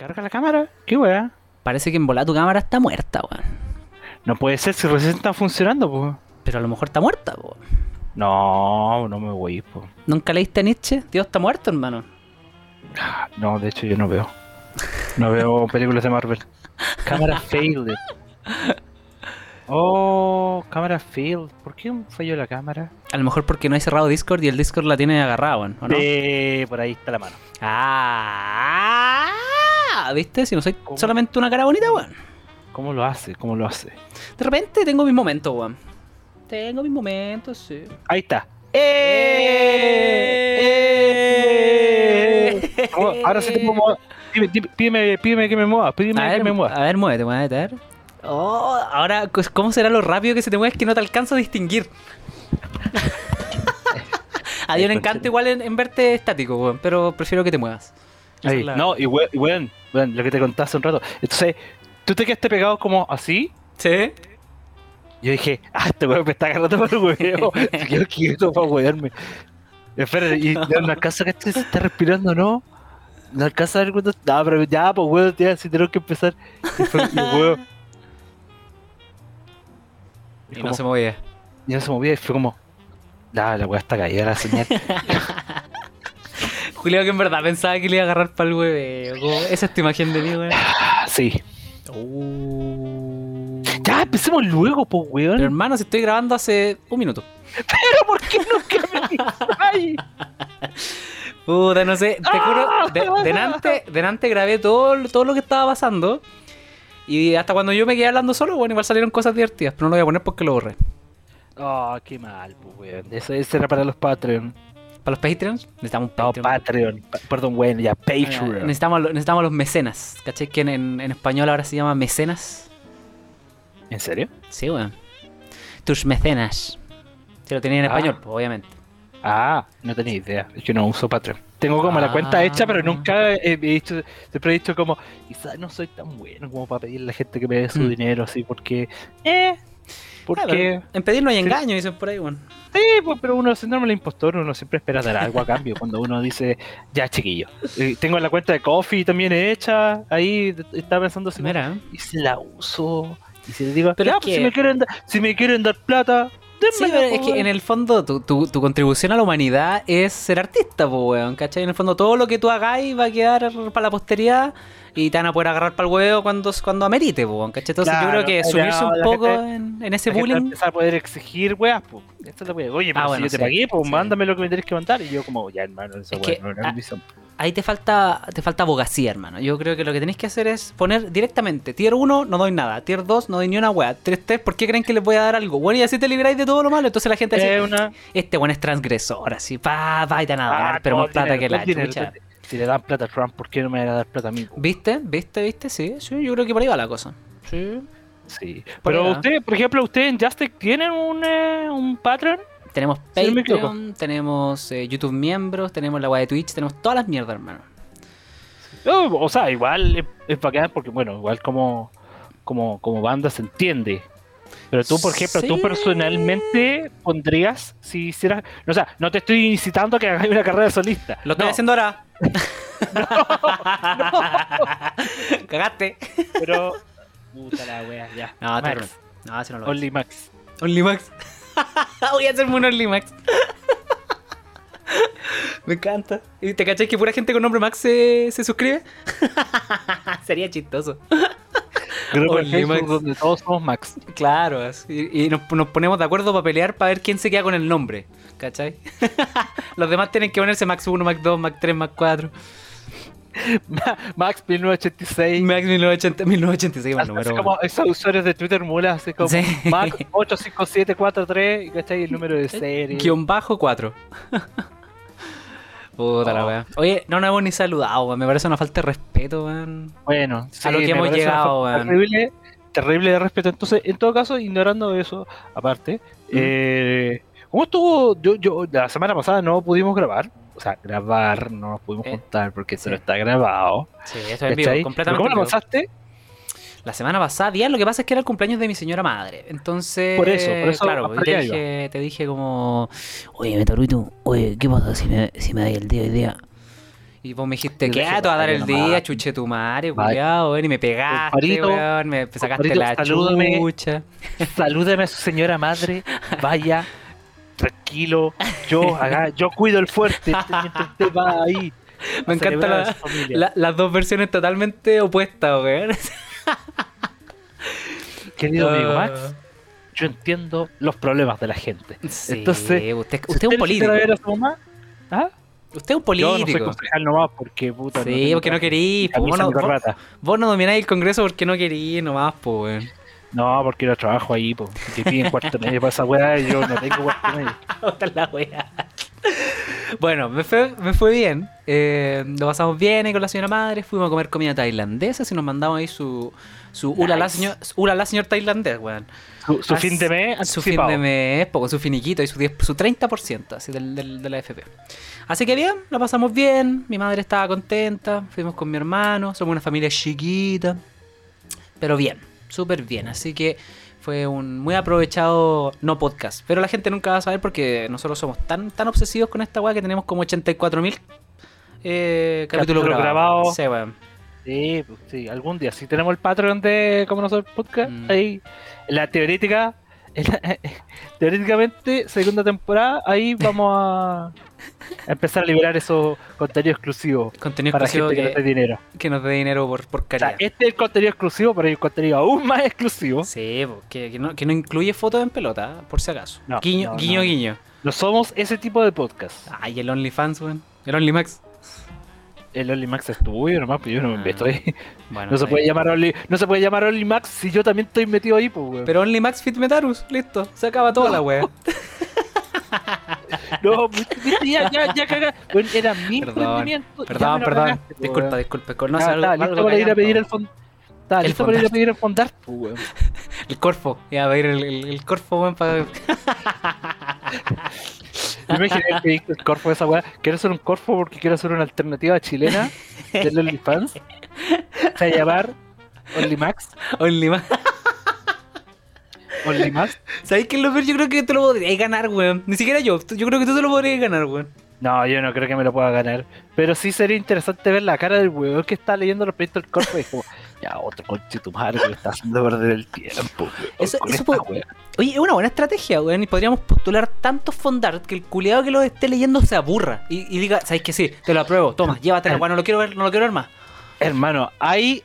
carga la cámara? ¿Qué weá? Parece que en volar tu cámara está muerta, weón. No puede ser si recién está funcionando, pues. Pero a lo mejor está muerta, weón. No, no me voy, pues. ¿Nunca leíste a Nietzsche? Dios está muerto, hermano. No, de hecho yo no veo. No veo películas de Marvel. Cámara failed. Oh, cámara failed. ¿Por qué falló la cámara? A lo mejor porque no hay cerrado Discord y el Discord la tiene agarrada. ¿o no? Eh, por ahí está la mano. Ah, ¿viste? Si no soy ¿Cómo? solamente una cara bonita, weón. ¿Cómo lo hace? ¿Cómo lo hace? De repente tengo mis momentos, weón. Tengo mis momentos, sí. Ahí está. ¡Eh! ¿Cómo? Ahora sí te puedo mover. Pídeme, dime- pídeme, pídeme que me mueva. Pídeme A que ver, me mueva. a ver, muévete, muévete, a ver. Oh, ahora, ¿cómo será lo rápido que se te mueve? Es que no te alcanzo a distinguir. a Dios le encanta igual en, en verte estático, weón, pero prefiero que te muevas. Ahí. la- No, y we- weón, weón, lo que te conté hace un rato. Entonces, tú te quedaste pegado como así. ¿Sí? Yo dije, ah, este weón me está agarrando por el huevo. Quedó quieto para huearme. Espera, y no alcanza que este se está respirando, ¿no? No alcanza a ver cuánto. No, pero ya, pues weón, ya, si tenemos que empezar. Y fue, y weón. Y Y no se movía. y no se movía y fue como. La, la weá está caída la señal. Julio que en verdad pensaba que le iba a agarrar para el hueveo. Esa es tu imagen de mí, weón. Ah, sí. Uh. Ya, empecemos luego, pues weón. Pero hermano, si estoy grabando hace un minuto. Pero ¿por qué nunca me distraes? Puta, no sé, te juro, de, delante, delante grabé todo, todo lo que estaba pasando. Y hasta cuando yo me quedé hablando solo, bueno, igual salieron cosas divertidas, pero no lo voy a poner porque lo borré. Oh, qué mal, pues weón. Eso, eso era para los Patreon. Para los Patreons, necesitamos un No, Patreon. Patreon. Pa- Perdón, weón, ya, Ah, Patreon. necesitamos, necesitamos los mecenas, ¿cachai? Que en, en- en español ahora se llama mecenas. ¿En serio? Sí, weón. Tus mecenas. Si lo tenía en Ah. español, pues, obviamente. Ah, no tenía idea. Es que no uso Patreon. Tengo como la Ah. cuenta hecha, pero nunca he, dicho, siempre he dicho como, quizás no soy tan bueno como para pedirle a la gente que me dé su Mm. dinero así, porque, eh, Ah, porque, pero en pedir no hay Sí. engaño, dicen por ahí, weón. sí, pues, pero uno, síndrome del impostor, uno siempre espera dar algo a cambio cuando uno dice, ya chiquillo, eh, tengo la cuenta de Coffee también hecha, ahí estaba pensando así, Mira, y si la uso, y si les digo, Pero pues, si, me quieren si me quieren dar plata, Sí, pero es que en el fondo tu, tu- tu contribución a la humanidad es ser artista, pues, weón, ¿cachai? En el fondo todo lo que tú hagáis va a quedar para la posteridad y te van a poder agarrar para el huevo cuando, cuando amerite, pues, weón, ¿cachai? Entonces yo Claro, creo que subirse un la poco gente- en, en ese La gente va a bullying... empezar a poder exigir weas, pues. Esta es la wea. Oye, pero Ah, si bueno, yo te sí, pagué, pues sí. mándame lo que me tenés que mandar. Y yo como, ya hermano, esa Es wea que, no era ah, mi misión. Ahí te falta, te falta abogacía, hermano. Yo creo que lo que tenéis que hacer es poner directamente Tier 1, no doy nada. Tier 2, no doy ni una wea. Tier 3, ¿por qué creen que les voy a dar algo? Bueno, y así te libráis de todo lo malo. Entonces la gente dice, una... este bueno es transgresor, así, pa, pa, y te van a dar, Ah, pero no, más plata dinero, que la chucha. Si le dan plata a Trump, ¿por qué no me van a dar plata a mí? ¿Viste? ¿Viste? ¿Viste? Sí, sí, yo creo que por ahí va la cosa. Sí. Sí. Pero va. usted, por ejemplo, ¿usted en Justic tienen un, eh, un Patreon? Tenemos Sí, no. Patreon, tenemos eh, YouTube miembros, tenemos la web de Twitch, tenemos todas las mierdas, hermano. O sea, igual es, es bacán porque, bueno, igual como, como, como banda se entiende. Pero tú, por ejemplo, tú Sí. personalmente pondrías, si hicieras, o sea, no te estoy incitando a que hagas una carrera solista. Lo estoy No, haciendo ahora. Cagaste. Pero. Puta la wea, ya. No, te Max. No, así no lo voy a Only Max. Voy a hacerme un OnlyMax. Me encanta. ¿Y te cachai que pura gente con nombre Max se, se suscribe? Sería chistoso. Grupo Only Max. donde todos somos Max. Claro, así, y nos, nos ponemos de acuerdo para pelear para ver quién se queda con el nombre. ¿Cachai? Los demás tienen que ponerse Max 1, Max 2, Max 3, Max 4. Max 1986. Max 1980, 1986, mal Así número. como esos usuarios de Twitter mula, así como Sí. Max 85743, y ¿cachai? El número de serie. Guión bajo 4. Puta la Oh. wea. Oye, no nos hemos ni saludado. Me parece una falta de respeto, weón. Bueno, A lo que hemos llegado, weón. Terrible, terrible de respeto. Entonces, en todo caso, ignorando eso, aparte, eh, ¿cómo estuvo? Yo, yo, la semana pasada no pudimos grabar. O sea, grabar, no nos pudimos Eh, juntar porque sí. eso no está grabado. Sí, eso es vivo, completamente. ¿Cómo lo vivo. pasaste? La semana pasada, bien, lo que pasa es que era el cumpleaños de mi señora madre. Entonces, Por eso, por eso, claro, te dije, te dije como, oye, Metaruito, oye, ¿qué pasa si me, si me da el día hoy día? Y vos me dijiste, ¿qué? Te va a dar "Vaya el nomás". día, chuche tu madre, weón. Y me pegaste, Compadrito, weón. Me sacaste compadrito, la salúdame. chucha. Salúdeme a su señora madre, vaya, tranquilo, yo acá, yo cuido el fuerte mientras usted va ahí. Me encanta la-. La- las dos versiones totalmente opuestas, weón. Querido amigo Ah. Max, yo entiendo los problemas de la gente. Sí, Entonces, usted, es un político. ver a su mamá, ¿ah? Usted es un Yo no soy político. concejal nomás porque puta. Sí, tengo porque no querís. Vos no, vos, corbata. vos no domináis el Congreso porque no querís nomás, po, weón. No, porque yo trabajo ahí, po. Que piden cuarto medio para esa weá y yo no tengo cuarto medio. La wea. Bueno, me fue, me fue bien. Eh, lo pasamos bien ahí con la señora madre. Fuimos a comer comida tailandesa. Si nos mandamos ahí su, su ulala, Nice. señor, ulala señor tailandés, weón. Su, su fin de mes, Su fin de mes, poco, su finiquito y su, 10 su 30% así del, del- de la FP. Así que bien, la pasamos bien. Mi madre estaba contenta. Fuimos con mi hermano. Somos una familia chiquita. Pero bien, súper bien. Así que fue un muy aprovechado no podcast. Pero la gente nunca va a saber porque nosotros somos tan, tan obsesivos con esta weá que tenemos como 84.000 eh, capítulos Capítulos grabados. Sí, pues, sí, algún día. Si tenemos el Patreon de como nosotros podcast, Mm. ahí, la teorética, teóricamente, segunda temporada, ahí vamos a, empezar a liberar esos contenidos exclusivos Contenido para exclusivo gente que, que, te dinero. que nos dé dinero por, por O sea, este es el contenido exclusivo, pero hay un contenido aún más exclusivo. Sí, que, que no, que no incluye fotos en pelota, por si acaso. No, guiño, no, guiño, no. guiño. No somos ese tipo de podcast. Ay, el OnlyFans, weón. El OnlyMax. El OnlyMax es tuyo nomás, pero yo no me Ah, meto ahí. Bueno, No se puede llamar Only, no se puede llamar OnlyMax si yo también estoy metido ahí, pues, weón. Pero OnlyMax Fit Metarus, listo. Se acaba toda la wea. No, viste, ya, ya, ya. Bueno, era mi Perdón, emprendimiento. Perdón, perdón. cagaste, Disculpa, disculpa. disculpa. No Ah, sé, algo, estaba algo Estaba El listo para ir a pedir el fondar, pues. El Corfo. Ya, va a ir el, el, el Corfo, weón, para. Yo me imaginé que el corfo de esa weá. Quiero hacer un corfo porque quiero hacer una alternativa chilena del OnlyFans. Se va a llamar OnlyMax. OnlyMax. OnlyMax. ¿Sabes qué es lo peor? Yo creo que te lo podrías ganar, weón. Ni siquiera yo. Yo creo que tú te lo podrías ganar, weón. No, yo no creo que me lo pueda ganar. Pero sí sería interesante ver la cara del weón que está leyendo los proyectos del corfo y es como, ya, otro conche tu madre que le está haciendo perder el tiempo, weón. Eso- eso. Oye, es una buena estrategia, weón. Y podríamos postular tantos fondart que el culiado que lo esté leyendo se aburra. Y, y diga, ¿sabes que sí? Te lo apruebo. Toma, llévatelo, weón. No lo quiero ver, no lo quiero ver más. Hermano, hay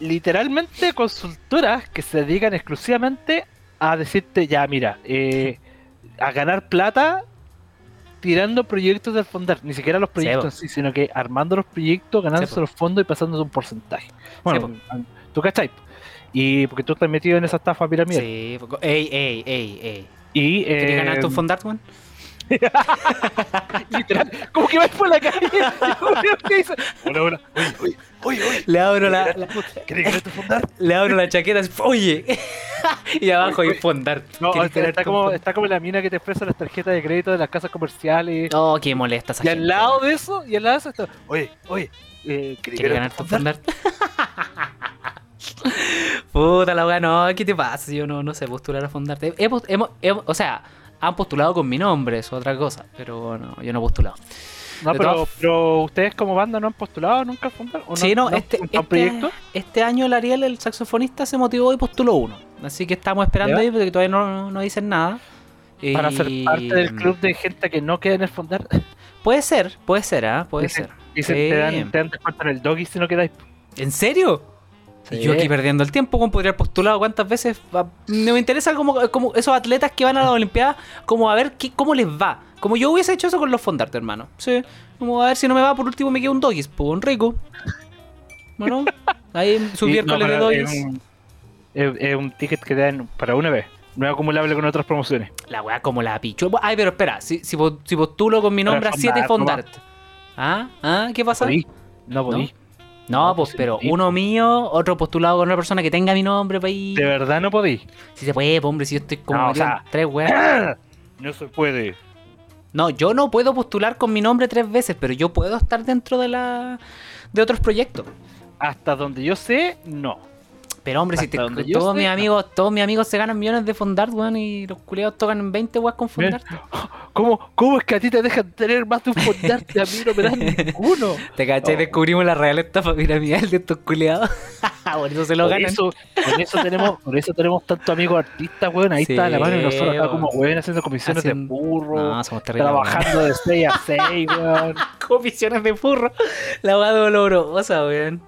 literalmente consultoras que se dedican exclusivamente a decirte, ya, mira, eh, a ganar plata tirando proyectos del fondar. Ni siquiera los proyectos sí, sino que armando los proyectos, ganándose los fondos y pasándose un porcentaje. Bueno, Sí, tú cachai. Y porque tú estás metido en esa estafa piramidal. Sí, ey, ey, ey, ey. Y, ¿Quieres eh, ganarte un fondart, weón? literal, como que vas por la calle. Hola, hola. Oye, oye, oye, oye. Le abro la, la- ¿Quieres ganar tu fondar? le abro la chaqueta, oye. y abajo hay Oye, fondart. No, ¿Quieres está, como, está como la mina que te ofrece las tarjetas de crédito de las casas comerciales. Oh, qué molesta esa y al gente, lado weón. de eso, y al lado de eso está, oye, oye, eh, ¿querés ¿Quieres ganar tu fondar? fondart? Puta la weá, no, ¿qué te pasa? Yo no, no sé postular a fondarte. He o sea, han postulado con mi nombre, es otra cosa. Pero no, yo no he postulado. No, pero, todas- pero ustedes como banda no han postulado nunca fondar. ¿O sí, no, este, este, proyecto? este año el Ariel, el saxofonista, se motivó y postuló uno. Así que estamos esperando ¿Ya? ahí porque todavía no, no dicen nada. Para ser parte del club de gente que no queda en el fondar. Puede ser, puede ser, ¿ah? Puede Dicen- ser. Dicen, Sí. te dan, te dan descuento en el doggy si no quedáis. ¿En serio? Sí. Y yo aquí perdiendo el tiempo, ¿cómo podría haber postulado cuántas veces? No me interesa como, como esos atletas que van a las Olimpiadas, como a ver qué, cómo les va. Como yo hubiese hecho eso con los fondarte, hermano. Sí. Como a ver si no me va, por último me queda un doggies, pues un rico. Bueno, ahí su Y- miércoles no, de doggies. Es un, es- es un ticket que te dan para una vez. No es acumulable con otras promociones. La weá como la pichu. Ay, pero espera, si, si, po- si postulo con mi nombre a 7 fondart, fondart. ¿Ah? ¿Ah? ¿Qué pasa? Podí. No podí. No, No, pues, pues, pero uno mío, otro postulado con una persona que tenga mi nombre para ir. De verdad no podí. Si se puede, pues, hombre, si yo estoy como No, o metido en sea- tres weas. No se puede. No, yo no puedo postular con mi nombre tres veces, pero yo puedo estar dentro de la de otros proyectos. Hasta donde yo sé, no. Pero hombre, si te- todos mis amigos, todos mis amigos se ganan millones de fondart, weón, y los culiados tocan 20 weas con fondart. ¿Cómo, ¿Cómo es que a ti te dejan tener más de un fondarte? A mí no me dan ninguno. ¿Te cachai? No. Descubrimos la real estafa piramidal de estos culiados. Por eso se lo Por ganan. eso, por eso tenemos, por eso tenemos tantos amigos artistas, weón. Ahí Sí, está la mano y nosotros acá como weón haciendo comisiones de burro. No, somos terribles. trabajando de 6 a 6, weón. Comisiones de furro. La hueá dolorosa, weón.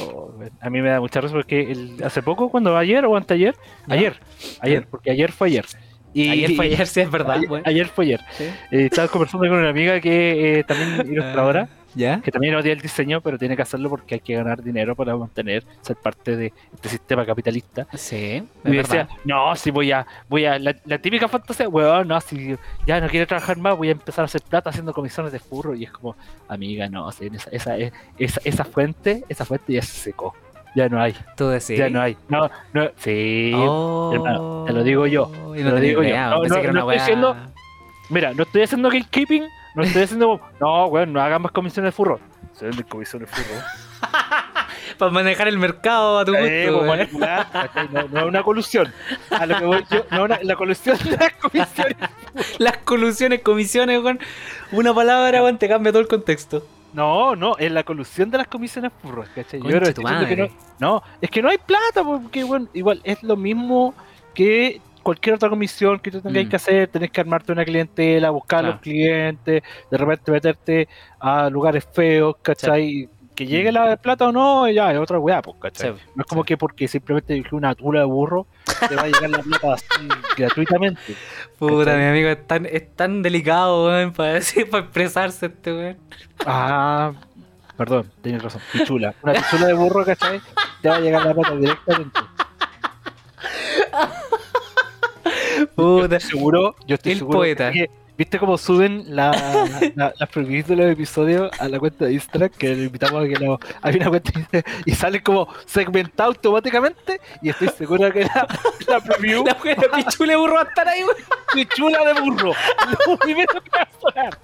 Oh. A mí me da mucha risa porque el- hace poco, cuando ayer o anteayer, ayer, ayer, porque ayer fue ayer. Y, Ayer fue ayer, sí, es verdad, ayer, fue ayer. Sí. Eh, estaba conversando con una amiga que eh, también ilustradora, ¿Ya? que también odia el diseño, pero tiene que hacerlo porque hay que ganar dinero para mantener, ser parte de este sistema capitalista. Sí, Y decía, no, si voy a, voy a, la, la típica fantasía, weón, no, si ya no quiere trabajar más, voy a empezar a hacer plata haciendo comisiones de furro. Y es como, amiga, no, sí, esa, esa, esa, esa fuente, esa fuente ya se secó. Ya no hay, Tú decís. ya no hay. No, no, sí. Oh, hermano, te lo digo yo, te no lo digo yo. No, no, no estoy diciendo- Mira, no estoy haciendo gatekeeping, no estoy haciendo, no, weón, no hagan más comisiones de furro. Se venden comisiones de furro. Para manejar el mercado a tu gusto, Eh, pues, no, no es una colusión. A lo que voy yo, no, una- la colusión de las comisiones Las colusiones, comisiones, weón. Una palabra, weón, te cambia todo el contexto. No, no, es la colusión de las comisiones furros, ¿cachai? Yo creo que no, no, es que no hay plata, porque bueno, igual es lo mismo que cualquier otra comisión que tú tengáis Mm. que hacer, tenés que armarte una clientela, buscar a los clientes, de repente meterte a lugares feos, ¿cachai? Que llegue la plata o no, ya es otra weá, pues, ¿cachai? Sí, no es como que porque simplemente dije una tula de burro, te va a llegar la plata así gratuitamente. Puta, mi amigo, es tan, es tan delicado, weón, para decir, para expresarse este weón. Ah, perdón, tienes razón, pichula. Una pichula de burro, ¿cachai? Te va a llegar la plata directamente. Puta. seguro, yo estoy El seguro poeta. que- ¿Viste cómo suben la, la- las previews de los episodios a la cuenta de Instagram? Que le invitamos a que lo, hay una cuenta de- y sale como segmentado automáticamente. Y estoy seguro que la, la preview La weá de pichule burro va a estar ahí, weón. de burro. Lo primero que va a sonar.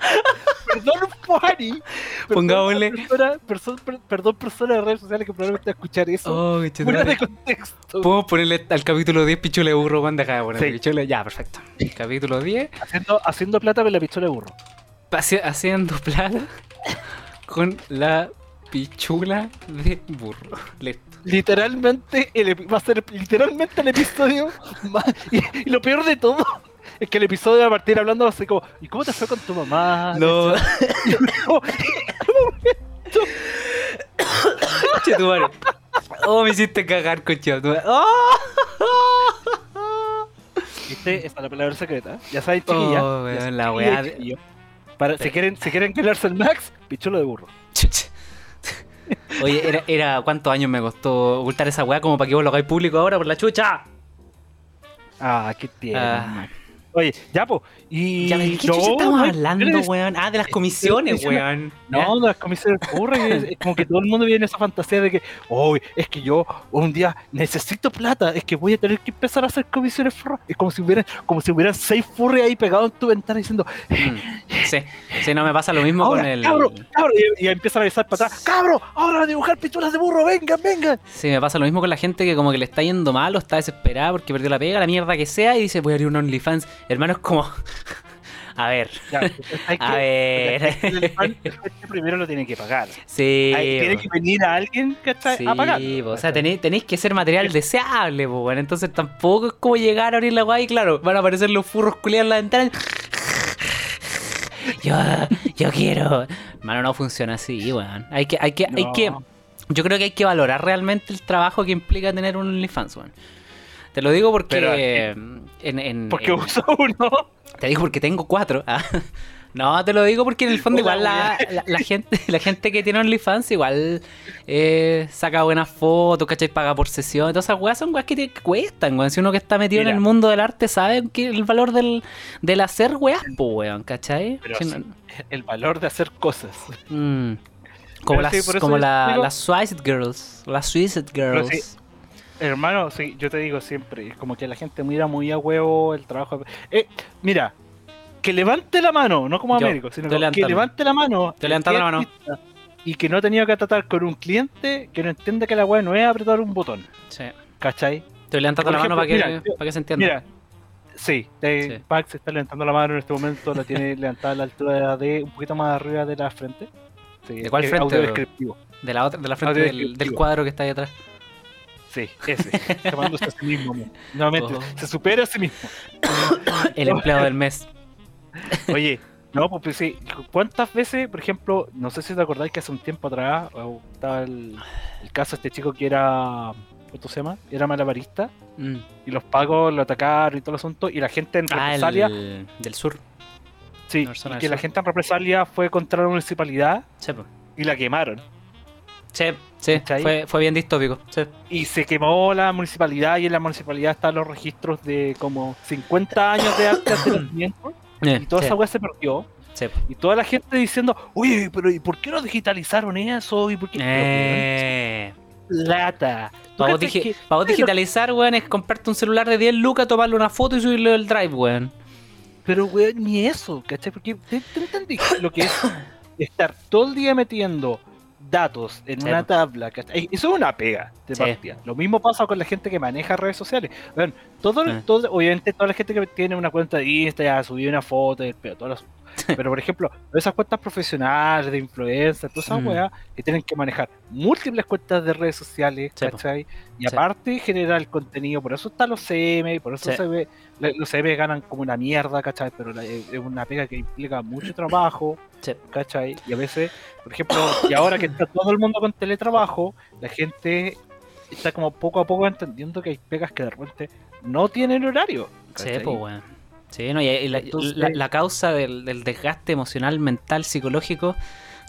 Perdón, Juani. Pongámosle- persona- perso- per- Perdón, persona de redes sociales que probablemente escuchar eso. Oh, qué de contexto. Podemos ponerle al capítulo 10 pichule burro. Deja de poner Sí. pichule. Ya, perfecto. Capítulo 10. Haciendo, haciendo plata con la pichula de burro. haci- haciendo plata con la pichula de burro. Listo. literalmente el va a ser literalmente el episodio más, y, y lo peor de todo es que el episodio va a partir hablando así como ¿y cómo te fue con tu mamá? No, che, tu madre. Oh, me hiciste cagar, coche. Oh. ¿Viste? Esa es la palabra secreta ya saben chiquilla Oh, weón, Ya saben, la weá de- para si quieren si quieren ganarse el max pichulo de burro. Oye, era, era ¿cuántos años me costó ocultar esa weá como para que vos lo hagáis público ahora por la chucha? ah qué tierno Ah. Oye ya po y Ya, ¿De qué no, estamos hablando, weón? Ah, de las comisiones, weón. No, de las comisiones y es, es como que todo el mundo viene esa fantasía de que, oh, es que yo un día necesito plata, es que voy a tener que empezar a hacer comisiones furro. Es como si hubieran, como si hubieran seis furros ahí pegados en tu ventana diciendo, Mm. Sí, sí, no me pasa lo mismo ahora, con el. cabro, cabro, y, y empiezan a avisar para atrás, cabro, ahora a dibujar pichulas de burro, vengan, vengan. Sí, me pasa lo mismo con la gente que como que le está yendo mal o está desesperada porque perdió la pega, la mierda que sea, y dice, voy a abrir un OnlyFans. Hermano, es como... A ver, Ya, hay a que- ver... el fan primero lo tiene que pagar. Sí, Ahí tiene que venir a alguien que está Sí, a o sea, tenéis, tenéis que ser material deseable, po, bueno, entonces tampoco es como llegar a abrir la guay y claro, van a aparecer los furros culiados en la ventana. Yo, yo quiero. Mano, no funciona así, weón. Hay que, hay que, hay que. Yo creo que hay que valorar realmente el trabajo que implica tener un OnlyFans, weón. Te lo digo porque. Pero, en, en- Porque en- uso uno. te digo porque tengo cuatro. ah. No, te lo digo porque en el fondo Hola, igual la, la- la gente la gente que tiene OnlyFans igual eh, saca buenas fotos, ¿cachai? Paga por sesión. Todas esas weas son weas que, te- que cuestan, weón. Si uno que está metido Mira. en el mundo del arte sabe que el valor del, del hacer weas, pues, weón, ¿cachai? Pero Si sí, no- el valor de hacer cosas. Mm. Como, Pero las, sí, como yo la- digo- las Suicide Girls. Las Suicide Girls. Hermano, sí, yo te digo siempre, es como que la gente mira muy a huevo el trabajo. Eh, mira, que levante la mano, no como Américo, sino que levante la mano. Levantando la mano. Y que no ha tenido que tratar con un cliente que no entiende que la weá no es apretar un botón, Sí. ¿cachai? Estoy levantando la mano para que, mira, para que se entienda. Mira, Sí, eh, Sí. Se está levantando la mano en este momento, la tiene levantada a la altura de un poquito más arriba de la frente. Sí, ¿De cuál frente, audio bro? descriptivo. De la otra, de la frente del, del cuadro que está ahí atrás. Sí, ese. Llamándose a sí mismo. mo. Nuevamente, Oh. se supera a sí mismo. El empleado del mes. Oye, no, pues, pues sí. ¿Cuántas veces, por ejemplo, no sé si te acordáis que hace un tiempo atrás estaba el, el caso de este chico que era. ¿Cómo se llama? Era malabarista Mm. y los pagos lo atacaron y todo el asunto y la gente en Ah, represalia. el del sur. sí, y que la gente en represalia fue contra la municipalidad y la quemaron. sí, sí, fue, fue bien distópico. Sí. Y se quemó la municipalidad y en la municipalidad están los registros de como 50 años de de nacimiento y toda sí, esa weá se perdió. sí. Y toda la gente diciendo, oye, pero ¿y por qué no digitalizaron eso? ¿Y por qué? Eh, plata. ¿Tú Para digi- vos digitalizar, weón, es comprarte un celular de 10 lucas, tomarle una foto y subirlo al drive, weón. Pero, weón, ni eso, ¿cachai? Porque te, te entendí lo que es estar todo el día metiendo datos en Sí, una tabla, ¿cachai? Eso es una pega de Sí. partida. Lo mismo pasa con la gente que maneja redes sociales. Weón, todo, Sí. todo, obviamente toda la gente que tiene una cuenta de Instagram, subió una foto, pedo, todas las- pero por ejemplo, esas cuentas profesionales de influencers, todas esas Mm. weas que tienen que manejar múltiples cuentas de redes sociales, Sí. ¿cachai? Y Sí. aparte generar el contenido, por eso están los CM, por eso Sí. se ve, los CM ganan como una mierda, ¿cachai? Pero la- es es una pega que implica mucho trabajo. ¿cachai? Y a veces, por ejemplo, y ahora que está todo el mundo con teletrabajo, la gente está como poco a poco entendiendo que hay pegas que de repente no tienen horario. Sí, ¿cachai? pues. Sí, no, y, y la, Entonces- la- la causa del, del desgaste emocional, mental, psicológico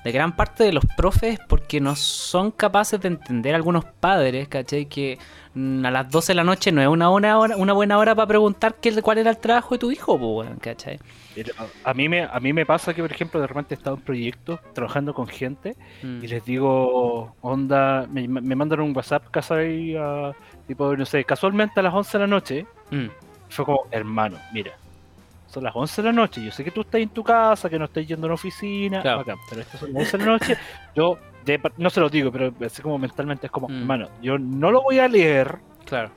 de gran parte de los profes porque no son capaces de entender algunos padres, ¿cachai? Que mm, a las 12 de la noche no es una, buena hora, una buena hora para preguntar qué, cuál era el trabajo de tu hijo, pues, ¿cachai? A mí, me, a mí me pasa que, por ejemplo, de repente he estado en proyectos trabajando con gente Mm. y les digo, onda, me, me mandan un WhatsApp casi a, tipo, no sé, casualmente a las 11 de la noche. Mm. Fue como, hermano, mira, son las 11 de la noche. Yo sé que tú estás en tu casa, que no estás yendo a una oficina, Claro. bacán, pero estas son las 11 de la noche. Yo, de no se lo digo, pero así como mentalmente es como, Mm. hermano, yo no lo voy a leer, Claro.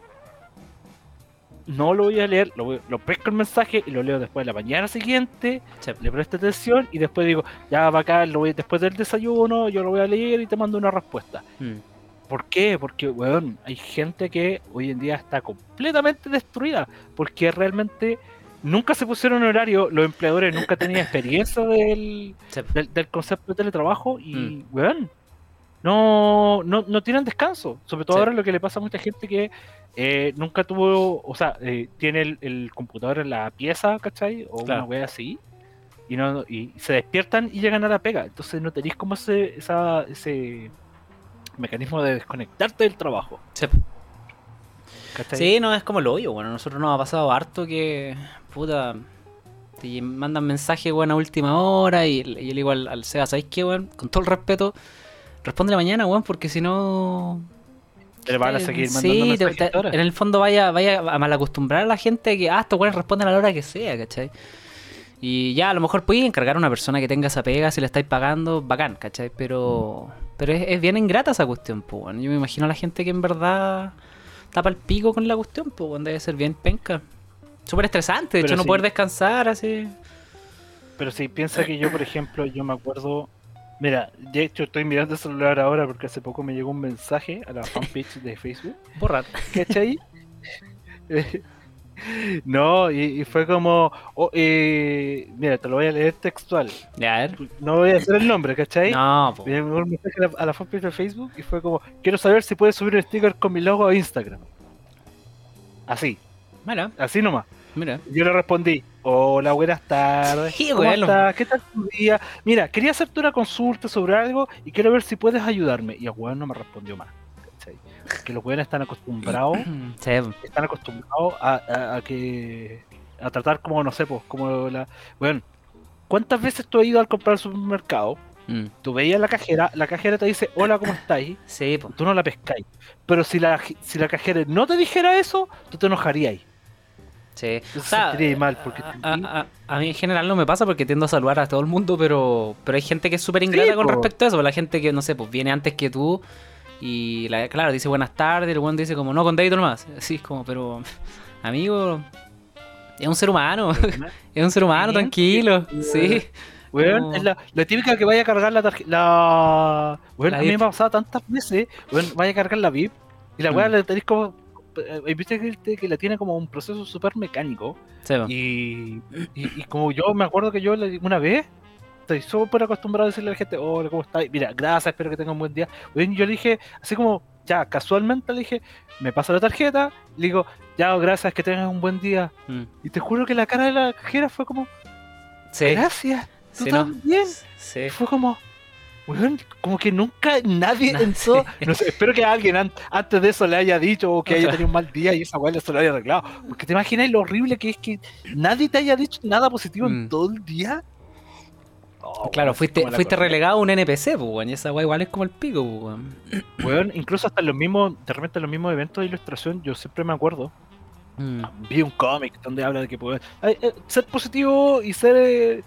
no lo voy a leer, lo, voy- lo pesco el mensaje y lo leo después de la mañana siguiente, Sí. le presto atención y después digo, ya bacán, lo voy, después del desayuno, yo lo voy a leer y te mando una respuesta. Mm. ¿Por qué? Porque, weón, hay gente que hoy en día está completamente destruida. Porque realmente nunca se pusieron horario, los empleadores nunca tenían experiencia del, del, del concepto de teletrabajo y, Mm. weón, no, no, no tienen descanso. Sobre todo Sí. ahora lo que le pasa a mucha gente que eh, nunca tuvo, o sea, eh, tiene el, el computador en la pieza, ¿cachai? O Claro. una wea así. Y, no, y se despiertan y llegan a la pega. Entonces no tenéis como ese, esa, ese mecanismo de desconectarte del trabajo. Sí. ¿cachai? Sí, no, es como lo hoyo, bueno, a nosotros nos ha pasado harto que, puta, te mandan mensajes, weón, a última hora y, y yo le digo al, al Seba, ¿sabéis qué, weón? Con todo el respeto, responde mañana, weón, porque si no... Te van a eh, seguir mandando sí, te- te- en el fondo vaya, vaya a malacostumbrar a la gente que, ah, estos weones responden a la hora que sea, ¿cachai? Y ya, a lo mejor podéis encargar a una persona que tenga esa pega, si le estáis pagando, bacán, ¿cachai? Pero, pero es, es bien ingrata esa cuestión, pues, weón. Yo me imagino a la gente que en verdad tapa el pico con la cuestión, pues, debe ser bien penca. Súper estresante, de Pero hecho, no sí. poder descansar así. Pero si piensa que yo, por ejemplo, yo me acuerdo. Mira, de hecho estoy mirando el celular ahora porque hace poco me llegó un mensaje a la fanpage de Facebook. Borrar. ¿Cachai? no, y, y fue como. oh, eh, mira, te lo voy a leer textual. Ya, a ver. No voy a hacer el nombre, ¿cachai? No, pues. Me llegó un mensaje a la, a la fanpage de Facebook y fue como: Quiero saber si puedes subir un sticker con mi logo a Instagram. Así, Mira, así nomás. mira. Yo le respondí, hola, buenas tardes. Sí, ¿Cómo bueno. estás? ¿Qué tal tu día? Mira, quería hacerte una consulta sobre algo y quiero ver si puedes ayudarme. Y el weón no me respondió más. ¿cachai? Que los weones están acostumbrados, Sí, están acostumbrados a, a- a que a tratar como, no sé, pues, como la. Weón, ¿cuántas veces tú has ido al comprar al supermercado? mm, Tú veías la cajera, la cajera te dice, hola, ¿cómo estáis? sí. Tú no la pescáis. Pero si la, si la cajera no te dijera eso, tú te enojarías. Sí. Te O sea, sentirías mal porque a, mí en general no me pasa porque tiendo a saludar a todo el mundo, pero, pero hay gente que es súper ingrata Sí, con po. respecto a eso. La gente que, no sé, pues viene antes que tú y, la, claro, dice buenas tardes, el buen dice como, no, con David nomás. Así es como, pero, amigo, Es un ser humano. Es un ser humano, tranquilo. Sí. Weón, No. es la, la típica que vaya a cargar la tarjeta. La... Weón, La a mí me ha pasado tantas veces. Weón, vaya a cargar la VIP y la Mm. weá la tenéis como. Eh, Viste que, que la tiene como un proceso súper mecánico. Sí. Y, y, y como yo me acuerdo que yo una vez estoy súper acostumbrado a decirle a la gente, hola, ¿cómo estás? Mira, gracias, espero que tengan un buen día. Yo le dije, así como, ya, casualmente le dije, me pasa la tarjeta, le digo, ya, gracias, que tengan un buen día. Mm. Y te juro que la cara de la cajera fue como, Sí. gracias, tú Sí, no. también. Sí. Y fue como, weón, como que nunca nadie sí. No sé, espero que alguien an- antes de eso le haya dicho o que haya tenido un mal día y esa weá se lo haya arreglado. Porque te imaginas lo horrible que es que nadie te haya dicho nada positivo Mm. en todo el día. Oh, Claro, weón, fuiste, fuiste relegado a un NPC, weón. Y esa weá igual es como el pico, weón. Weón, incluso hasta en los mismos, de repente en los mismos eventos de ilustración, yo siempre me acuerdo, Mm. vi un cómic donde habla de que poder, ay, eh, ser positivo y ser eh,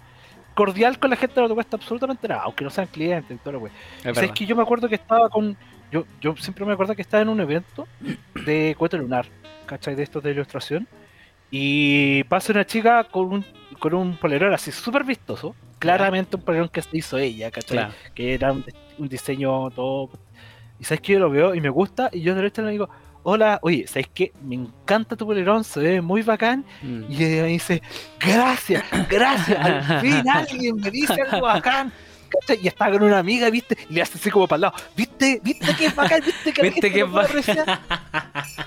cordial con la gente no te cuesta absolutamente nada, aunque no sean clientes y todo lo wey. Es ¿Sabes verdad. que yo me acuerdo que estaba con. Yo, yo siempre me acuerdo que estaba en un evento de cohete lunar, ¿cachai? De estos de ilustración. Y pasa una chica con un, con un polerón así súper vistoso. Claramente un polerón que se hizo ella, ¿cachai? Claro. Que era un, un diseño todo. Y sabes que yo lo veo y me gusta. Y yo de repente le digo, hola, oye, ¿sabes qué? Me encanta tu polerón, se ve muy bacán. Mm. Y ella me dice, gracias, gracias, al fin alguien me dice algo bacán. ¿Cachai? Y estaba con una amiga, ¿viste? Y le hace así como para el lado, ¿viste? ¿Viste que es bacán? ¿Viste que la ¿Viste gente que lo es bacán?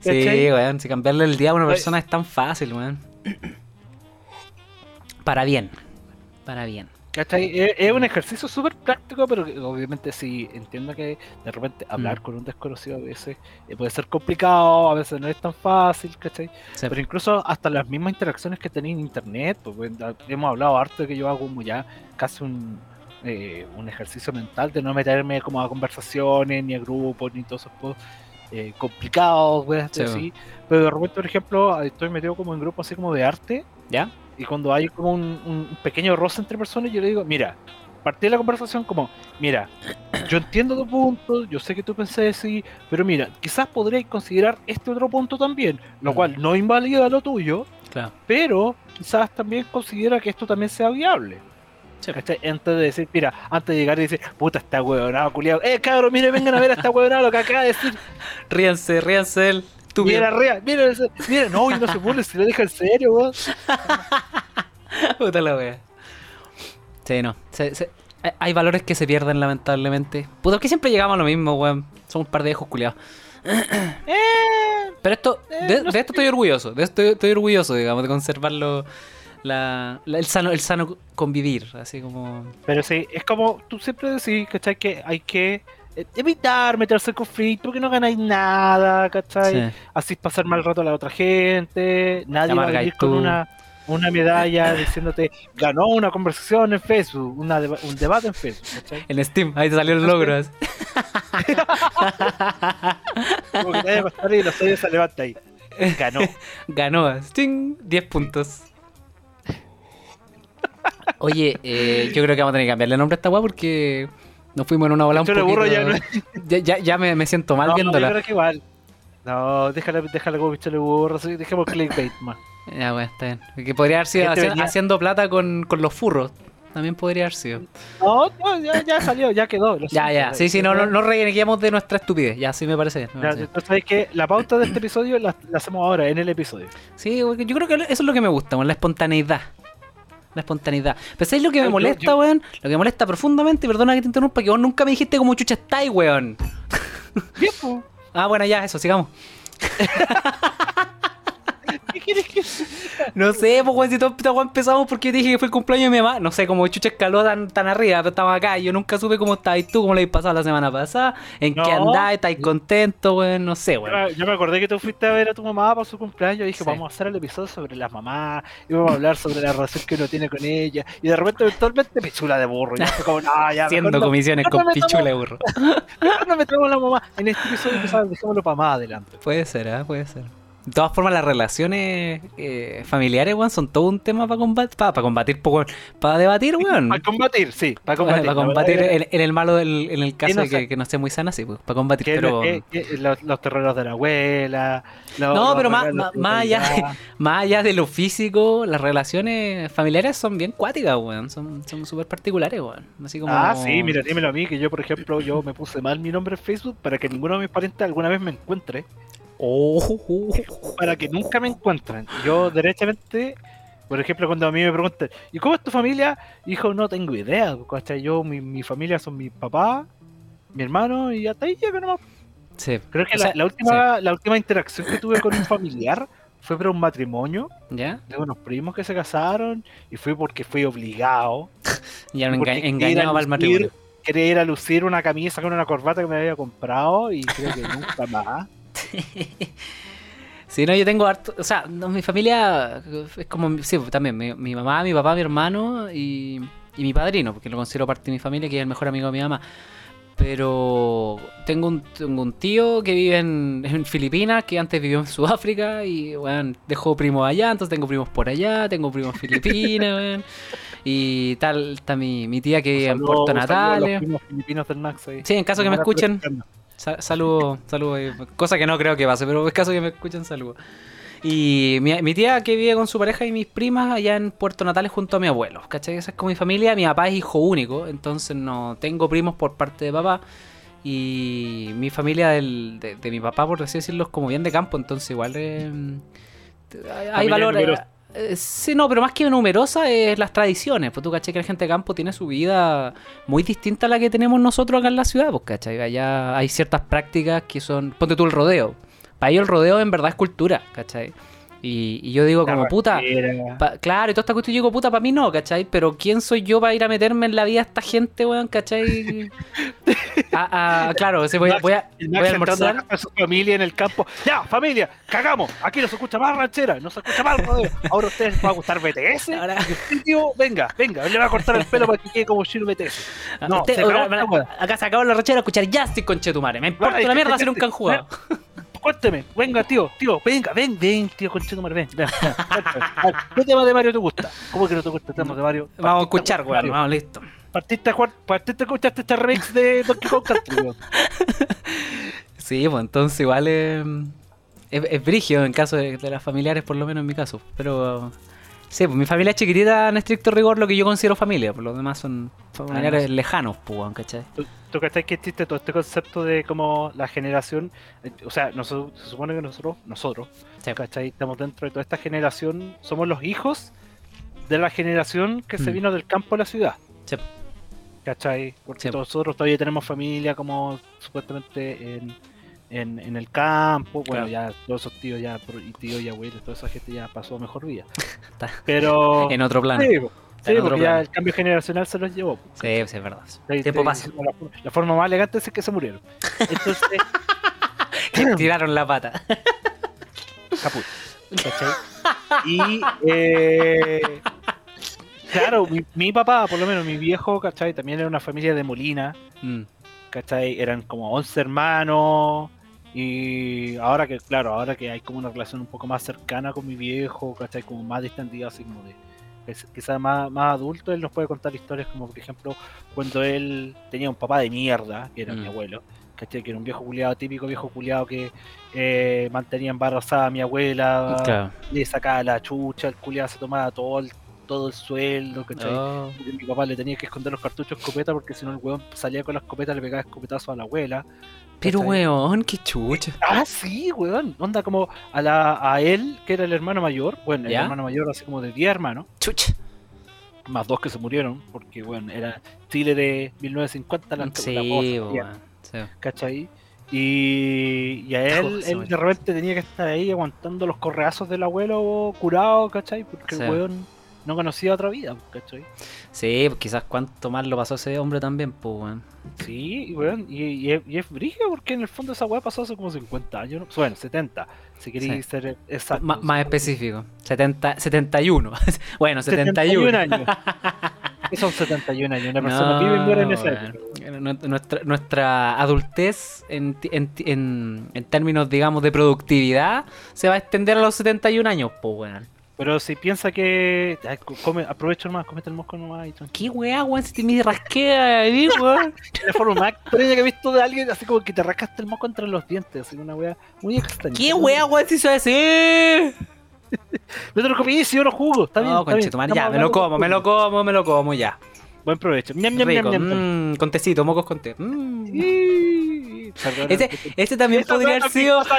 Sí, weón. Si cambiarle el día a una Oye. persona es tan fácil, weón. Para bien. Para bien. ¿Cachai? Es, es un ejercicio súper práctico, pero que obviamente sí entiendo que de repente hablar Mm. con un desconocido a veces eh, puede ser complicado, a veces no es tan fácil, ¿cachai? Sí. Pero incluso hasta las mismas interacciones que tenéis en internet, pues hemos hablado harto de que yo hago como ya casi un, eh, un ejercicio mental de no meterme como a conversaciones, ni a grupos, ni todos esos cosas eh, complicados, weas Sí, así. Pero de repente, por ejemplo, estoy metido como en grupos así como de arte, ¿Ya? Y cuando hay como un, un pequeño roce entre personas, yo le digo, mira, partí de la conversación como, mira, yo entiendo tu punto, yo sé que tú pensé así, pero mira, quizás podríais considerar este otro punto también, lo cual no invalida lo tuyo, Claro. pero quizás también considera que esto también sea viable. Antes de decir, mira, antes de llegar y decir, puta, está huevonado, culiado. Eh, cabrón, mire, vengan a ver a esta huevonado lo que acaba de decir. Ríanse, ríanse él. Tú Mira, arriba, mira, mira, no, no se burle, si lo deja en serio, weón. Puta la wea. Sí, no. Se- se- hay- valores que se pierden, lamentablemente. Puta, que siempre llegamos a lo mismo, weón. Somos un par de viejos culiados. Pero esto, Eh, de, esto estoy orgulloso. De esto estoy orgulloso, digamos, de conservarlo. La, la- el, sano, el sano convivir, así como. Pero sí, es como tú siempre decís, ¿cachai? Que hay que evitar meterse en conflicto porque no ganáis nada, ¿cachai? Sí. Así pasar mal rato a la otra gente, nadie va a venir con una, una medalla diciéndote ganó una conversación en Facebook, una deba- un debate en Facebook, ¿cachai? En Steam, ahí te salió el logro. Como que te vaya a acostar y los se levanta ahí. Ganó. Ganó, así, ¡ting! 10 puntos. Oye, eh, yo creo que vamos a tener que cambiarle nombre a esta weá porque nos fuimos en una bola un poquito... burro ya no ya, ya, ya me, me siento mal No, viéndola. yo creo que igual. No, déjala, déjala como pichole burro, dejemos clickbait más. Ya, bueno, está bien. Que podría haber sido haci- venía- haciendo plata con, con los furros. También podría haber sido. No, no, ya, ya salió, ya quedó. Ya, siento, ya. Sí, sí, no, no, no de nuestra estupidez. Ya, sí me parece bien. me parece entonces sabéis que la pauta de este episodio la, la hacemos ahora, en el episodio. Sí, yo creo que eso es lo que me gusta, la espontaneidad. La espontaneidad. Pero ¿sabes lo que me molesta, yo- weón? Lo que me molesta profundamente, y perdona que te interrumpa, que vos nunca me dijiste como chucha estáis, weón. Ah, bueno, ya, eso, sigamos. ¿Qué quieres que No sé, pues, si todo empezamos porque yo te dije que fue el cumpleaños de mi mamá. No sé, como chucha escaló tan, tan arriba, pero estamos acá. y Yo nunca supe cómo estabas tú, cómo le habéis pasado la semana pasada, en No. qué andás, estáis contento, weón, no sé, weón. Yo me acordé que tú fuiste a ver a tu mamá para su cumpleaños y dije, Sí. vamos a hacer el episodio sobre las mamás, y vamos a hablar sobre la relación que uno tiene con ella, y de repente eventualmente pichula de burro, y yo como, no, ya, Haciendo no- comisiones con no pichula de burro. no metemos a la mamá en este episodio, dejémoslo para más adelante. Puede ser, ¿eh? Puede ser. De todas formas, las relaciones eh, familiares, weón, son todo un tema para combatir, para, combatir, para debatir, weón. Para combatir, sí, para Para combatir. combatir La verdad en, en el malo, del, en el caso no de que, no esté muy sana, sí, pues, para combatir, que- pero... que- que los, los de la abuela. los- No, los pero más, más, allá, más allá de lo físico, las relaciones familiares son bien cuáticas, weón. Son son súper particulares, weón. Así como... Ah, sí, mira, dímelo a mí, que yo, por ejemplo, yo me puse mal mi nombre en Facebook para que ninguno de mis parientes alguna vez me encuentre. Oh, para que nunca me encuentren. Yo, derechamente, por ejemplo, cuando a mí me preguntan, ¿y cómo es tu familia? Hijo, no tengo idea. ¿cachai? Yo, mi, mi familia son mi papá, mi hermano y hasta ahí llega nomás. sí. Creo que O la, sea, la última, la última interacción que tuve con un familiar fue para un matrimonio ¿Ya? de unos primos que se casaron y fue porque fui obligado. Ya me enga- engañaba lucir- matrimonio. Quería ir a lucir una camisa con una corbata que me había comprado y creo que nunca más. Sí, no, yo tengo harto. O sea, no, mi familia es como. Sí, también. Mi, mi mamá, mi papá, mi hermano y, y mi padrino, porque lo considero parte de mi familia, que es el mejor amigo de mi mamá. Pero tengo un, tengo un tío que vive en, en Filipinas, que antes vivió en Sudáfrica y, bueno, dejó primos allá, entonces tengo primos por allá, tengo primos en Filipinas. Y tal, está mi, mi tía que vive en Puerto los primos filipinos del ahí. Sí, en caso que me escuchen. Sa- Saludos, saludos. eh, Cosa que no creo que pase, pero es caso que me escuchen, saludos. Y mi, mi tía que vive con su pareja y mis primas allá en Puerto Natales junto a mi abuelo, ¿cachai? Esa es como mi familia. Mi papá es hijo único, entonces no tengo primos por parte de papá. Y mi familia del- de, de mi papá, por así decirlo, es como bien de campo, entonces igual eh, hay valor. Eh, sí, no, pero más que numerosa es las tradiciones. Pues tú, ¿cachai? Que la gente de campo tiene su vida muy distinta a la que tenemos nosotros acá en la ciudad, pues, ¿cachai? Allá hay ciertas prácticas que son. Ponte tú el rodeo. Para ellos el rodeo en verdad es cultura, ¿cachai? Y, y yo digo, como puta. Pa- claro, y toda esta cuestión yo digo, puta, para mí no, ¿cachai? Pero ¿quién soy yo para ir a meterme en la vida de esta gente, weón, ¿cachai? Ah, ah, claro, sí, voy, a- voy a, voy a a almorzar. la de su familia en el campo. Ya, familia, cagamos. Aquí no se escucha más ranchera, no se escucha más rodeo. Ahora a ustedes les va a gustar BTS. Ahora- tío, venga, venga, le va a cortar el pelo para que quede como Shiro BTS. No, Usted- se acabó ahora- acá se acabó la rechera a escuchar Justin con Chetumare. Me importa una mierda si nunca han jugado. Cuénteme, venga, tío, tío, venga, ven, ven, tío, conchetumare, ven, ven, ven, ¿Qué tema de Mario te gusta? ¿Cómo que no te gusta el tema de Mario? Vamos a escuchar, weón. Vamos, listo. Partiste a partiste a escucharte este remix de Donkey Kong Country, weón. Sí, pues entonces igual eh, es, es brigio en caso de, de las familiares, por lo menos en mi caso. Pero sí, pues mi familia es chiquitita en estricto rigor, lo que yo considero familia. Por lo demás son familiares lejanos, pues, ¿cachai? ¿Tú, tú cachai que existe todo este concepto de como la generación? eh, O sea, nosotros, se supone que nosotros, nosotros, Sí. ¿cachai? Estamos dentro de toda esta generación, somos los hijos de la generación que se Mm. vino del campo a la ciudad. Sí. ¿Cachai? Porque Sí. nosotros todavía tenemos familia como supuestamente en, en, en el campo. Bueno, Claro. ya todos esos tíos ya, y tíos y abuelos, toda esa gente ya pasó mejor vida. Pero... En otro plano. Sí. Sí, porque ya plano. el cambio generacional se los llevó. Sí, sí, es verdad. Tiempo pasa. La, la forma más elegante es que se murieron. Entonces, Tiraron la pata. caput. ¿Cachai? Y, eh, claro, mi, mi papá, por lo menos mi viejo, ¿cachai? También era una familia de Molina, Mm, ¿cachai? Eran como 11 hermanos. Y ahora que, claro, ahora que hay como una relación un poco más cercana con mi viejo, ¿cachai? Como más distantida, así como de. Quizás más, más adulto, él nos puede contar historias como, por ejemplo, cuando él tenía un papá de mierda, que era mi Mm. abuelo, ¿cachai? Que era un viejo culiado, típico viejo culiado que eh, mantenía embarazada a mi abuela, claro. le sacaba la chucha, el culiado se tomaba todo el, todo el sueldo, ¿cachai? Oh, Mi papá le tenía que esconder los cartuchos escopeta porque si no el weón salía con la escopeta le pegaba escopetazo a la abuela. pero, ¿cachai? weón, qué chucha. Ah, sí, weón. Onda como a, la, a él, que era el hermano mayor, bueno, el hermano mayor así como de 10 hermanos, Chucha. más dos que se murieron, porque, bueno, era Chile de 1950, la, Sí, la weón. Sí. ¿cachai? Y, y a él, él de repente tenía que estar ahí aguantando los correazos del abuelo curado, ¿cachai? Porque Sí. el weón no conocía otra vida, ¿cachai? Sí, pues quizás cuánto más lo pasó ese hombre también, pues, weón. Sí, y, weón, y, y es, y es brígido porque en el fondo esa weá pasó hace como 50 años, ¿no? bueno, 70, si queréis Sí. ser exacto. Ma- más específico. 70, 71. bueno, 71. 71 años. que son 71 años. Una persona vive y muere en época. Nu- Nuestra, nuestra adultez en, en, en, en términos, digamos, de productividad se va a extender a los 71 años, pues, weón. Pero si piensa que. co- come, aprovecha nomás, comete el mosco nomás y. ¿Qué weá, weón? Si te me rasquea ahí, weón. Es la forma más extraña que he visto de alguien, así como que te rascaste el mosco entre los dientes, así una wea muy extraña. ¿Qué weá, weón? Si se hace. No te lo comí, si yo lo jugo, está bien. No, conchetumare, ya, me lo como, me lo como, me lo como, ya. Buen provecho. Ñam, ñam, Rico, ñam, mm, con tecito, mocos con té. Mm. Perdona, Ese, ese también podría no, haber sido.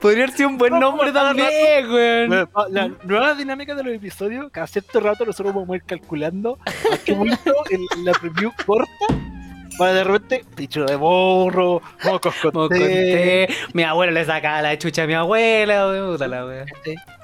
Podría sido un buen No, nombre también, weón. La nueva dinámica de los episodios, cada cierto rato nosotros vamos a ir calculando a qué momento en la preview corta para de repente picho de borro, mocos con té. Mi abuelo le sacaba la chucha a mi abuela, weón.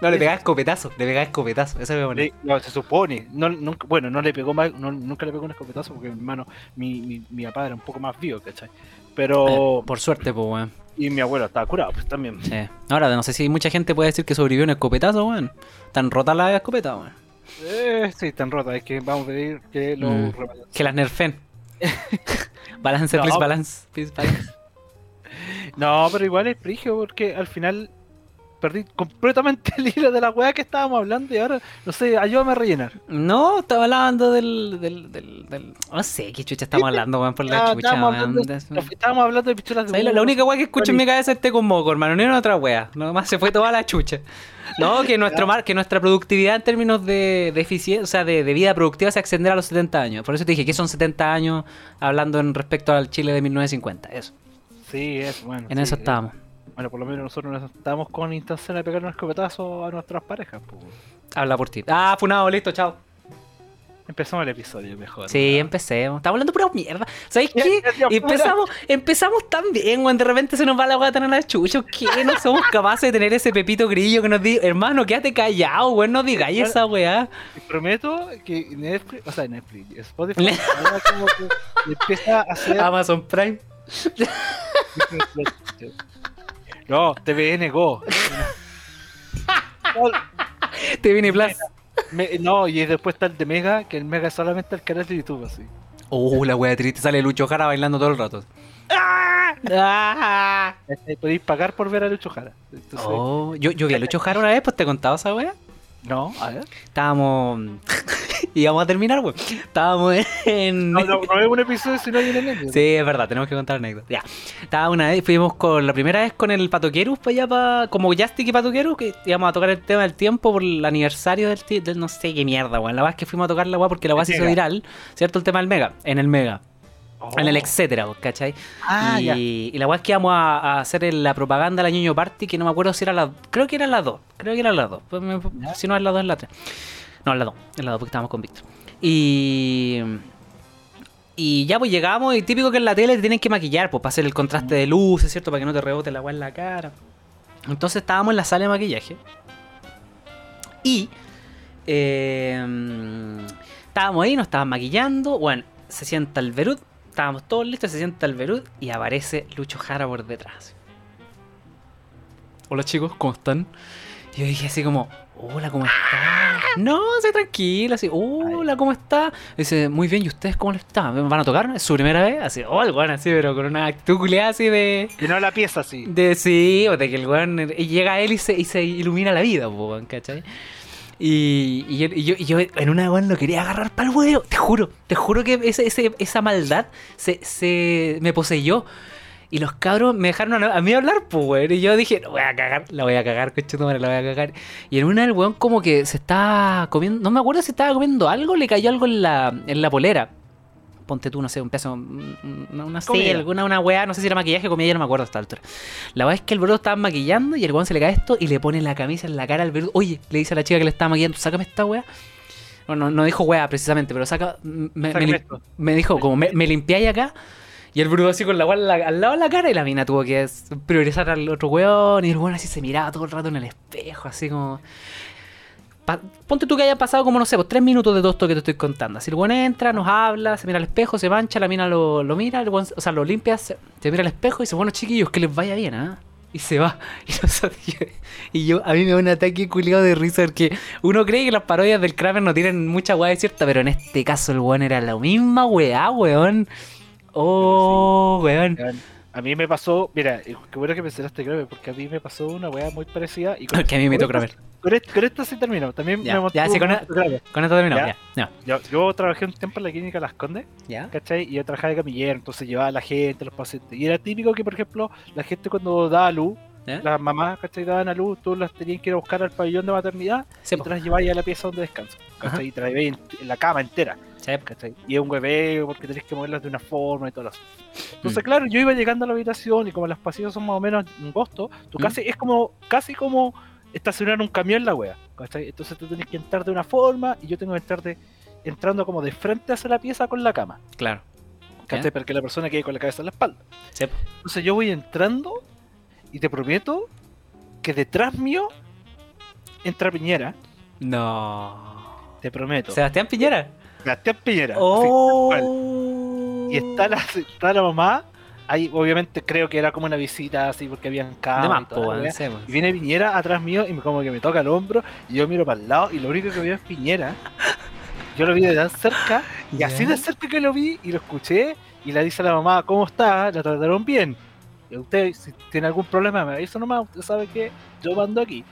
No, le pegaba escopetazo, le pegaba escopetazo. Eso me no, se supone. No, nunca, bueno, no le pegó más, no- nunca le pegó un escopetazo porque mi hermano, mi, mi, mi papá era un poco más vivo, ¿cachai? Pero. Por suerte, pues, weón. Y mi abuelo estaba curado, pues también. Sí. Ahora, no sé si mucha gente puede decir que sobrevivió un escopetazo, weón. Tan rota la escopeta, weón. Eh, sí, tan rota, es que vamos a pedir que lo Mm. Que las nerfen. balance, No. please, balance. Please, balance. No, pero igual es prigio porque al final perdí completamente el hilo de la weá que estábamos hablando y ahora, no sé, ayúdame a rellenar. No, estaba hablando del, del, del, del- No sé qué chucha estamos hablando, weón, por la Ah, chucha, estábamos, hablando, Des- estábamos hablando de pistolas de. La, la única weá que escucho en mi cabeza es este con moco, hermano, ni una otra weá. Nomás se fue toda la chucha. No, que, nuestro mar, que nuestra productividad en términos de, de eficiencia, o sea, de, de vida productiva se extenderá a los 70 años. Por eso te dije que son 70 años hablando en respecto al Chile de 1950. Eso. Sí, es bueno. En sí, eso estábamos. Bueno, por lo menos nosotros no estábamos con intención de pegar un escopetazo a nuestras parejas. Pues. Habla por ti. Ah, funado, listo, chao. Empezamos el episodio mejor. Sí, empecemos. Estamos hablando pura mierda. ¿Sabéis qué? Empezamos, empezamos tan bien, weón. De repente se nos va la weá tan a la chucha. ¿Qué? No somos capaces de tener ese pepito grillo que nos diga, hermano, quédate callado, weón. No digáis esa weá. Y prometo que Netflix, o sea, Netflix, Spotify, como que empieza a hacer. Amazon Prime. No, TVN Go. TVN Plus. me- no, y después está el de Mega, que el Mega es solamente el canal de YouTube, así. Uh, la wea triste. Sale Lucho Jara bailando todo el rato. ¡Ah! Este, Podéis pagar por ver a Lucho Jara. Entonces, Oh, yo, yo vi a Lucho Jara una vez, pues te he contado esa wea. No, a ver. Estábamos. íbamos a terminar, weón. Estábamos en. No, no, no es un episodio si no hay una anécdota. Sí, es verdad, tenemos que contar anécdotas. Ya. Estaba una vez, fuimos con la primera vez con el Patoquerus para allá, para, como Jastic y Patoquerus, que íbamos a tocar el tema del tiempo por el aniversario del, del no sé qué mierda, weón. La verdad es que fuimos a tocar la weá porque la weá se hizo viral, ¿cierto? El tema del Mega, en el Mega, Oh. en el etcétera, weón, ¿cachai? Ah, y, ya. y la weá es que íbamos a, a hacer la propaganda de la Ñoño Party, que no me acuerdo si era la. Creo que era la 2. Creo que era la 2. Pues me- Ya. si no es la 2, es la 3. No, es la 2. Es la 2 porque estábamos con Víctor. Y. Y ya pues llegamos y típico que en la tele te tienen que maquillar, pues para hacer el contraste de luces, ¿cierto? Para que no te rebote la weá en la cara. Entonces estábamos en la sala de maquillaje. Y eh, estábamos ahí, nos estaban maquillando. Bueno, se sienta el Berut. Estábamos todos listos, se sienta el Berut y aparece Lucho Jara por detrás. Hola chicos, ¿cómo están? Y yo dije así como, hola, ¿cómo está? No, sé tranquilo, así, hola, ¿cómo está? dice, muy bien, ¿y ustedes cómo les está? ¿Van a tocar? ¿Es su primera vez? Así, oh, el weón así, pero con una actitud culiada así de... Y no la pieza así. De sí, o de que el weón llega a él y se, y se ilumina la vida, ¿cachai? Y, yo, y yo- en una weón lo quería agarrar para el huevo, te juro, te juro que ese, ese- esa maldad se, se me poseyó. Y los cabros me dejaron a, mí hablar, pues, weón. Y yo dije, no voy a cagar, la voy a cagar, coche la voy a cagar. Y en una el weón como que se está comiendo, no me acuerdo si estaba comiendo algo, le cayó algo en la, en la polera. Ponte tú, no sé, un pedazo, un- una, una Comida. cel, alguna una weá, no sé si era maquillaje o comida, ya no me acuerdo a esta altura. La weá es que el bro estaba maquillando y el weón se le cae esto y le pone la camisa en la cara al bro. Oye, le dice a la chica que le estaba maquillando, sácame esta weá. Bueno, no, no dijo weá precisamente, pero saca. Me, dijo, como, me, me limpiáis acá. Y el brudo así con la la- al lado de la cara y la mina tuvo que priorizar al otro weón. Y el weón así se miraba todo el rato en el espejo, así como. Ponte tú que hayan pasado como, no sé, pues tres minutos de todo esto que te estoy contando. Así el weón entra, nos habla, se mira al espejo, se mancha, la mina lo, lo mira, o sea, lo limpia, se, mira al espejo y dice, bueno chiquillos, que les vaya bien, ¿ah? Y se va. Y, y yo, a mí me da un ataque culiado de risa porque uno cree que las parodias del Kramer no tienen mucha weá cierta, pero en este caso el weón era la misma weá, weón. Oh. Weón, A mí me pasó, mira, qué bueno que mencionaste Kramer, porque a mí me pasó una weá muy parecida. Y con, Que a mí me tocó Kramer. Con esto, con esto sí termino. También Ya, me ya, sí, con- Kramer. Con esto terminamos, ¿Ya? ya. Yo, yo trabajé un tiempo en la clínica Las Condes, Ya. ¿cachai? Y yo trabajaba de camillero, entonces llevaba a la gente, los pacientes. Y era típico que, por ejemplo, la gente cuando daba luz, ¿Ya? las mamás, ¿cachai? Daban a luz, tú las tenías que ir a buscar al pabellón de maternidad Sí, y te las llevabas a la pieza donde. ¿cachai? Y te las en, en la cama entera, Sí, po. ¿cachai? Y es un hueveo porque tenés que moverlas de una forma y todo eso. Entonces, Mm. claro, yo iba llegando a la habitación y como los pasillos son más o menos angostos, tú Mm. casi, es como, casi como estacionar un camión en la wea, ¿cachai? Entonces tú tenés que entrar de una forma y yo tengo que entrar de, entrando como de frente hacia la pieza con la cama, Claro. ¿cachai? Ya. Para que la persona quede con la cabeza en la espalda. Sí. Entonces yo voy entrando y te prometo que detrás mío entra Piñera, No. te prometo. Sebastián Piñera. Sebastián Piñera. sí. Oh. Y está la, está la mamá, ahí obviamente creo que era como una visita así porque habían más, y. Y viene Piñera atrás mío y me, como que me toca el hombro y yo miro para el lado y lo único que veo es Piñera. Yo lo vi de tan cerca y así de cerca que lo vi y lo escuché y le dice a la mamá, ¿cómo está? La trataron bien. Y usted, si tiene algún problema, me avisa nomás, usted sabe que yo mando aquí.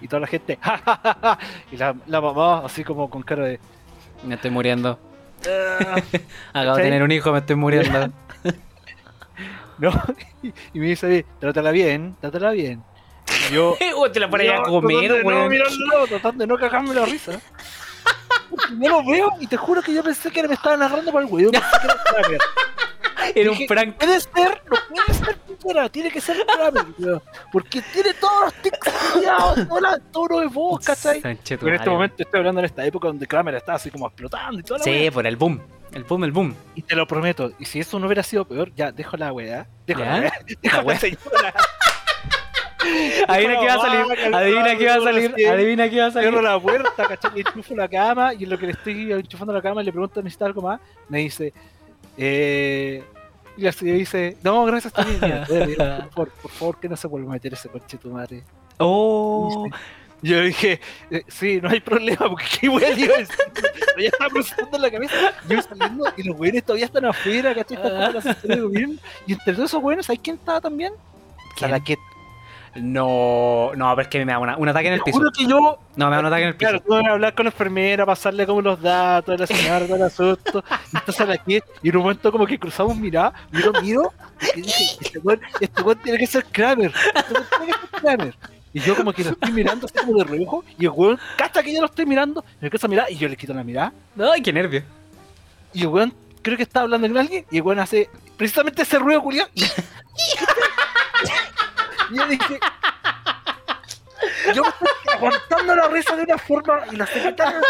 Y toda la gente, "Ja, ja, ja, ja". Y la, la mamá así como con cara de... Me estoy muriendo. "Ah". Acabo de tener un hijo, me estoy muriendo. ¿no? Y me dice, trátala bien, trátala bien. Y yo... Te la pones a yo comer, de no mirarlo, tratando de no cagarme la risa. No lo veo y te juro que yo pensé que me estaba narrando para el güey. Yo pensé que era. Era un prank. Puede ser, no puede ser Piñera, tiene que ser Kramer, weón. Porque tiene todos los tics cuidados, todo la- todo de voz, ¿cachai? Pero en este momento estoy hablando en esta época donde Kramer está así como explotando y toda la Sí, wea. por el boom. El boom, el boom. Y te lo prometo, y si eso no hubiera sido peor, ya, dejo la weá. Dejo ¿Ya? la weá. Dejo La weá. señora. Adivina qué va a salir. Adivina qué va a salir. Adivina qué va a Cierro salir. la puerta, ¿cachai? Y enchufo la cama y en lo que le estoy enchufando la cama le pregunto, ¿necesita algo más? Me dice, eh... Y así dice, no, gracias, está bien, mira, por, favor, por favor, que no se vuelva a meter ese coche tu madre. Oh. Yo dije, eh, sí, no hay problema, porque qué decir. Pero ya estaba procesando en la cabeza. Yo saliendo y los weones todavía están afuera, ¿cachai? Están de gobierno. Y entre todos esos weones, ¿sabes quién estaba también? ¿Quién? Salaquet. No, no, pero es que me da una, un ataque en el piso. juro que yo No, me da un ataque en el piso. Claro, vas a hablar con la enfermera, pasarle como los datos la señora, todo el asunto. Y estás a la que, y en un momento como que cruzamos mirada, miro, miro, y dije, este weón, este weón tiene que ser Kramer. Este weón tiene que ser Kramer. Y yo como que lo estoy mirando así como de reojo, y el weón, cacha que yo lo estoy mirando, me empieza a mirar, y yo le quito la mirada, Ay, qué nervio. y el weón creo que está hablando con alguien, y el weón hace precisamente ese ruido culiado. Y yo dije, yo me estoy aguantando la risa de una forma, y la secretaria,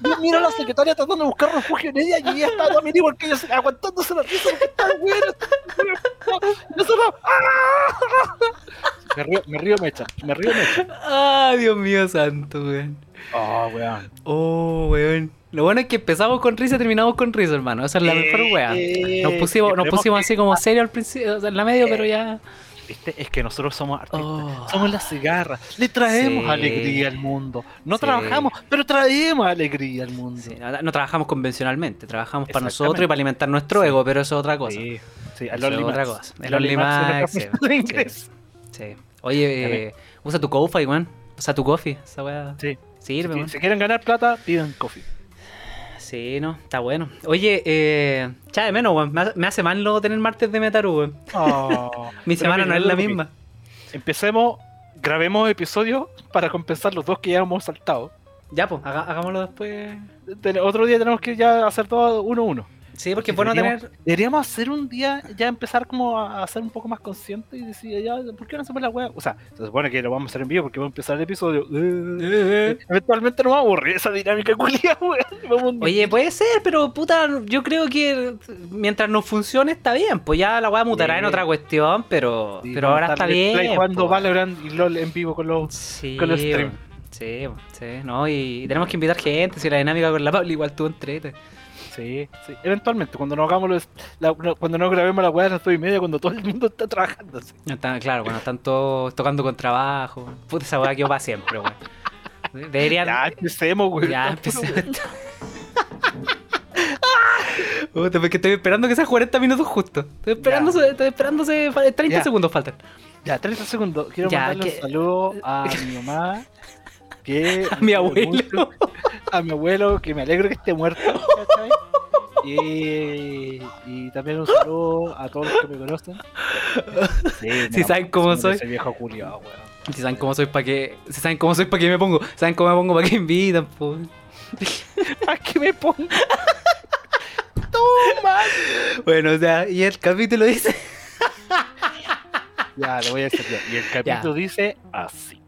yo miro a la secretaria tratando de buscar refugio en ella, y ella está también igual que yo, aguantándose la risa porque está el weón. Y nosotros, ¡ah! Me río, me río, me echan, me río, me echan. Ay, Dios mío santo, weón. Oh, weón. Oh, weón. Lo bueno es que empezamos con risa y terminamos con risa, hermano. Esa es la mejor weá. Nos pusimos, nos pusimos así como serio al principio, o sea, en la medio, pero ya. ¿Viste? Es que nosotros somos artistas. Oh. Somos las cigarras. Le traemos Sí. alegría al mundo. No Sí. trabajamos, pero traemos alegría al mundo. Sí, no, no trabajamos convencionalmente, trabajamos para nosotros y para alimentar nuestro ego, pero eso es otra cosa. Sí, sí, Only otra cosa. El Only sí. Oye, eh, usa tu coffee, weón. Usa tu coffee, esa weá. Sí. Sirve, Si, si quieren ganar plata, pidan coffee. Sí, no, está bueno. Oye, eh, cha de menos, weón. Me hace- mal no tener martes de Metaru, weón. Oh. Mi semana no es la misma. Empecemos, grabemos episodios para compensar los dos que ya hemos saltado. Ya, pues, haga- hagámoslo después. Otro día tenemos que ya hacer todo uno a uno. Sí, porque bueno deberíamos, tener. deberíamos hacer un día, ya empezar como a, a ser un poco más consciente y decir, ya, ¿por qué no hacemos la wea? O sea, se supone que lo vamos a hacer en vivo porque vamos a empezar el episodio. Eh, Eventualmente nos va a aburrir esa dinámica culia, weón. Oye, puede ser, pero puta, yo creo que mientras no funcione está bien. Pues ya la weá mutará Sí. en otra cuestión, pero, Sí, pero ahora está bien. Jugando po. Valorant y LOL en vivo con los. Sí, con los stream. weón. Sí, sí, no, y, y tenemos que invitar gente, si la dinámica con la Pablo igual tú entrete. Sí, sí. Eventualmente, cuando nos hagamos los, la- no, cuando nos grabemos la weá a las dos y media, cuando todo el mundo está trabajando. está- claro, cuando están todos tocando con trabajo. Puta, esa weá quedó para siempre, weón. Deberían. Ya empecemos, güey. Ya empecé. Puta, porque estoy esperando que sean 40 minutos justo. Estoy esperando, estoy esperando, se- 30 Ya. segundos faltan. Ya, 30 segundos. Quiero Ya, mandarle que- un saludo a mi mamá. Que A mi abuelo. mucho- a mi abuelo, que me alegro que esté muerto. ¿cachai? Y, y también un saludo a todos los que me conocen. Sí, Si no, saben cómo soy. Ese viejo culiao. Si saben cómo soy para qué. Si saben cómo soy para qué me pongo. Saben cómo me pongo para qué invitan, po. ¿Para qué me pongo? Toma. Bueno, o sea, y el capítulo dice. Ya, lo voy a decir. Y el capítulo dice así.